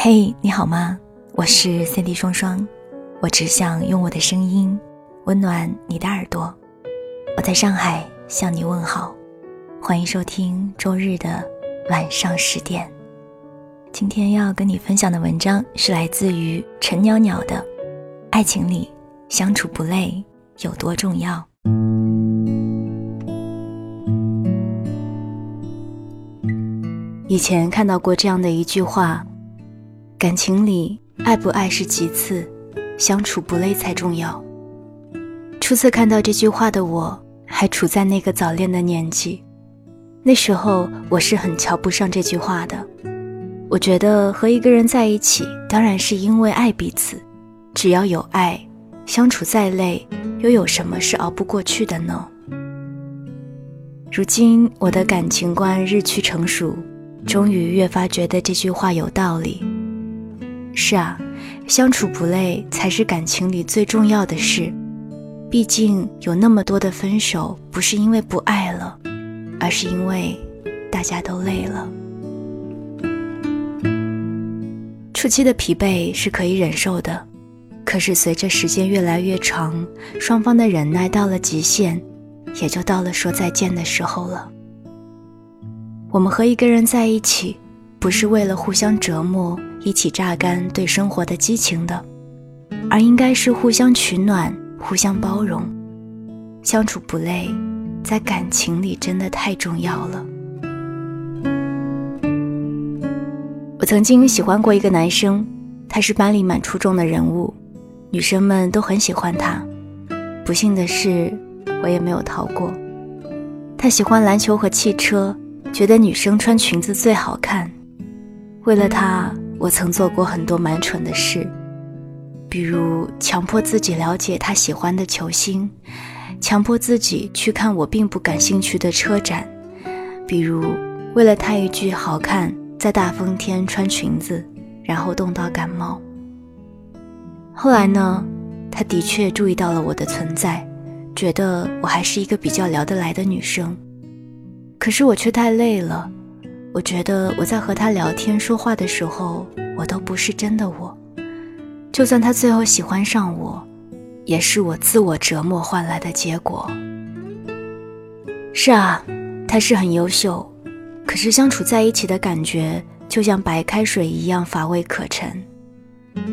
嘿，你好吗？我是 Cindy 双双，我只想用我的声音温暖你的耳朵。我在上海向你问好，欢迎收听周日的晚上十点。今天要跟你分享的文章是来自于陈袅袅的《爱情里相处不累有多重要》。以前看到过这样的一句话：感情里爱不爱是其次，相处不累才重要。初次看到这句话的我，还处在那个早恋的年纪，那时候我是很瞧不上这句话的。我觉得和一个人在一起，当然是因为爱彼此，只要有爱，相处再累，又有什么是熬不过去的呢？如今我的感情观日趋成熟。终于越发觉得这句话有道理。是啊，相处不累才是感情里最重要的事。毕竟有那么多的分手，不是因为不爱了，而是因为大家都累了。初期的疲惫是可以忍受的，可是随着时间越来越长，双方的忍耐到了极限，也就到了说再见的时候了。我们和一个人在一起，不是为了互相折磨、一起榨干对生活的激情的，而应该是互相取暖、互相包容，相处不累，在感情里真的太重要了。我曾经喜欢过一个男生，他是班里蛮出众的人物，女生们都很喜欢他。不幸的是，我也没有逃过。他喜欢篮球和汽车。觉得女生穿裙子最好看。为了他，我曾做过很多蛮蠢的事，比如强迫自己了解他喜欢的球星，强迫自己去看我并不感兴趣的车展，比如为了他一句“好看”，在大风天穿裙子，然后冻到感冒。后来呢，他的确注意到了我的存在，觉得我还是一个比较聊得来的女生。可是我却太累了，我觉得我在和他聊天说话的时候，我都不是真的我。就算他最后喜欢上我，也是我自我折磨换来的结果。是啊，他是很优秀，可是相处在一起的感觉就像白开水一样乏味可陈。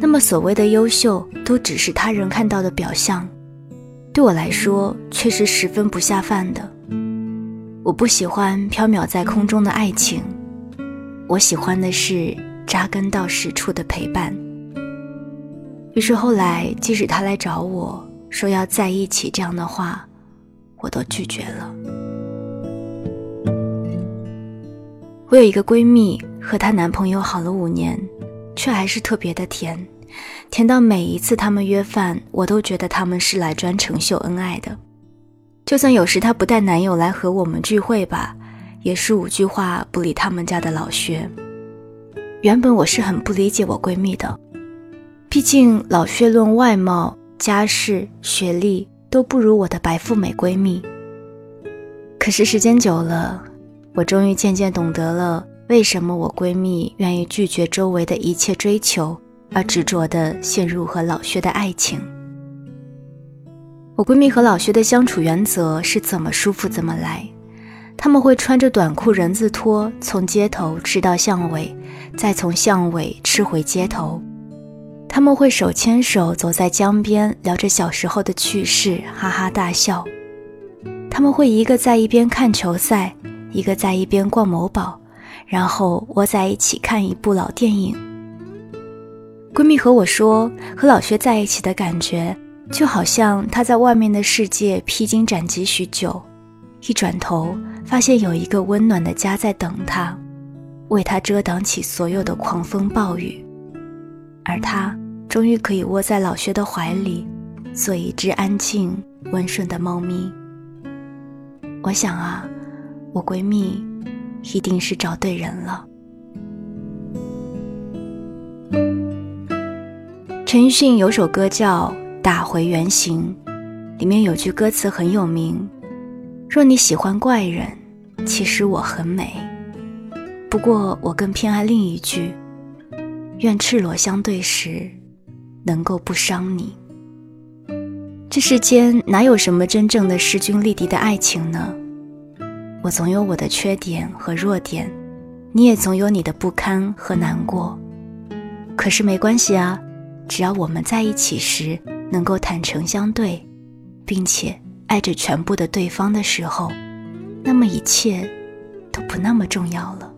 那么所谓的优秀，都只是他人看到的表象，对我来说却是十分不下饭的。我不喜欢飘渺在空中的爱情，我喜欢的是扎根到实处的陪伴。于是后来，即使他来找我说要在一起这样的话，我都拒绝了。我有一个闺蜜，和她男朋友好了五年，却还是特别的甜，甜到每一次他们约饭，我都觉得他们是来专程秀恩爱的。就算有时她不带男友来和我们聚会吧，也是五句话不理他们家的老薛。原本我是很不理解我闺蜜的，毕竟老薛论外貌、家世、学历都不如我的白富美闺蜜。可是时间久了，我终于渐渐懂得了为什么我闺蜜愿意拒绝周围的一切追求，而执着地陷入和老薛的爱情。我闺蜜和老薛的相处原则是怎么舒服怎么来，他们会穿着短裤人字拖从街头吃到巷尾，再从巷尾吃回街头。他们会手牵手走在江边，聊着小时候的趣事，哈哈大笑。他们会一个在一边看球赛，一个在一边逛某宝，然后窝在一起看一部老电影。闺蜜和我说，和老薛在一起的感觉。就好像他在外面的世界披荆斩棘许久，一转头发现有一个温暖的家在等他，为他遮挡起所有的狂风暴雨，而他终于可以窝在老薛的怀里，做一只安静温顺的猫咪。我想啊，我闺蜜一定是找对人了。陈奕迅有首歌叫。打回原形，里面有句歌词很有名：“若你喜欢怪人，其实我很美。”不过我更偏爱另一句：“愿赤裸相对时，能够不伤你。这世间哪有什么真正的势均力敌的爱情呢？我总有我的缺点和弱点，你也总有你的不堪和难过。可是没关系啊，只要我们在一起时能够坦诚相对，并且爱着全部的对方的时候，那么一切都不那么重要了。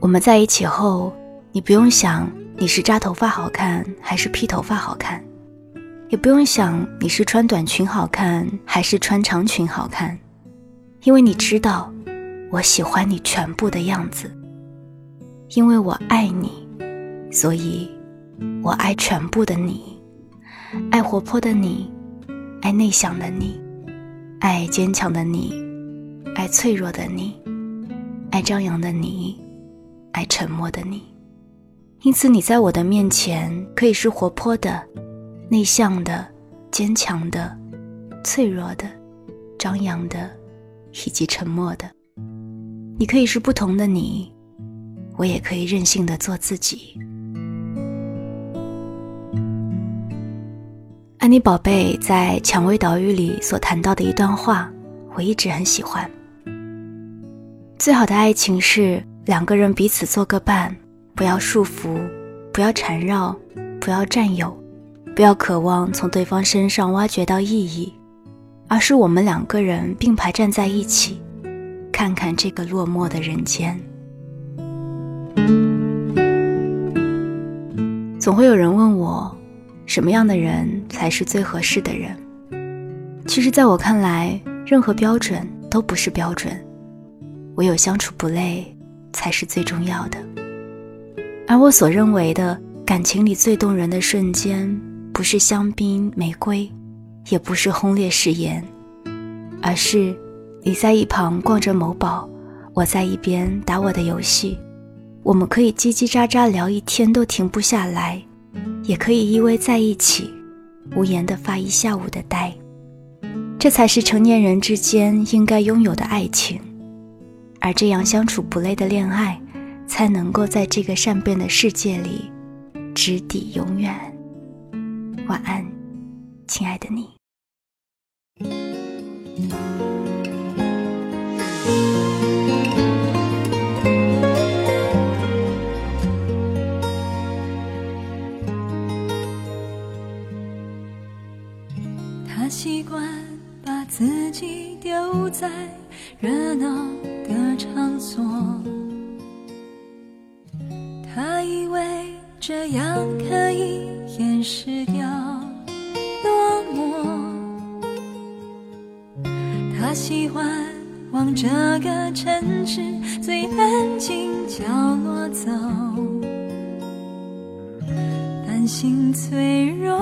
我们在一起后，你不用想你是扎头发好看还是披头发好看。也不用想你是穿短裙好看还是穿长裙好看，因为你知道，我喜欢你全部的样子。因为我爱你，所以我爱全部的你，爱活泼的你，爱内向的你，爱坚强的你，爱脆弱的你，爱张扬的你，爱沉默的你。因此，你在我的面前可以是活泼的。内向的、坚强的、脆弱的、张扬的，以及沉默的，你可以是不同的你，我也可以任性的做自己。安妮宝贝在《蔷薇岛屿》里所谈到的一段话，我一直很喜欢。最好的爱情是两个人彼此做个伴，不要束缚，不要缠绕，不要占有。不要渴望从对方身上挖掘到意义，而是我们两个人并排站在一起，看看这个落寞的人间。总会有人问我，什么样的人才是最合适的人？其实，在我看来，任何标准都不是标准，唯有相处不累才是最重要的。而我所认为的感情里最动人的瞬间。不是香槟玫瑰，也不是轰烈誓言，而是你在一旁逛着某宝，我在一边打我的游戏，我们可以叽叽喳喳聊一天都停不下来，也可以依偎在一起，无言的发一下午的呆。这才是成年人之间应该拥有的爱情，而这样相处不累的恋爱，才能够在这个善变的世界里，直抵永远。晚安，亲爱的你。己丢在热闹的场所，他以为这样可以。掩饰掉落寞，他喜欢往这个城市最安静角落走，担心脆弱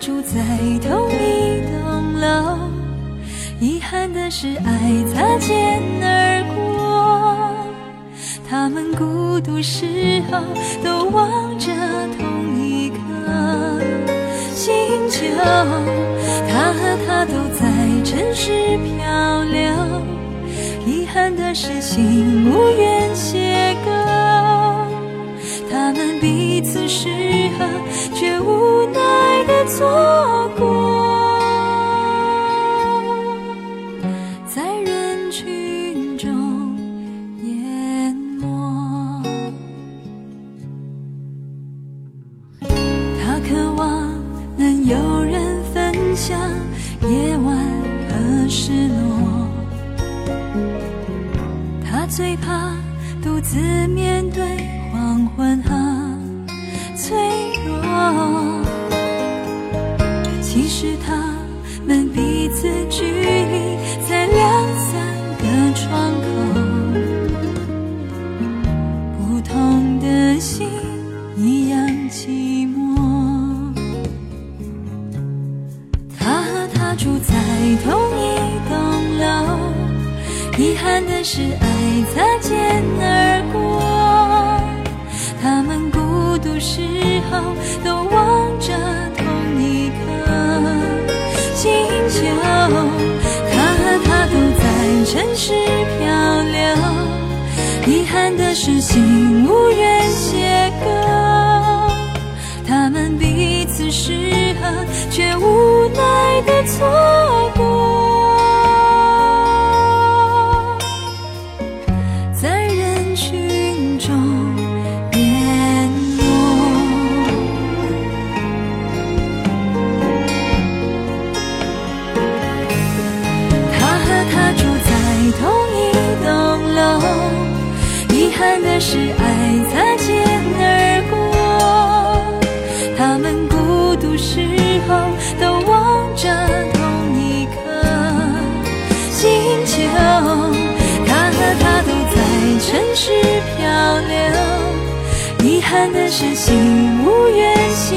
住在同一栋楼，遗憾的是爱擦肩而过。他们孤独时候都望着同一颗星球，他和她都在城市漂流，遗憾的是心无缘邂逅。他们彼此适合，们彼此距离才两三个窗口，不同的心一样寂寞。他和她住在同一栋楼。遗憾的是，爱擦肩而过。他们孤独时候都城市漂流，遗憾的是心无遗憾的是爱擦肩而过。他们孤独时候都望着同一颗星球。他和她都在城市漂流，遗憾的是心无缘邂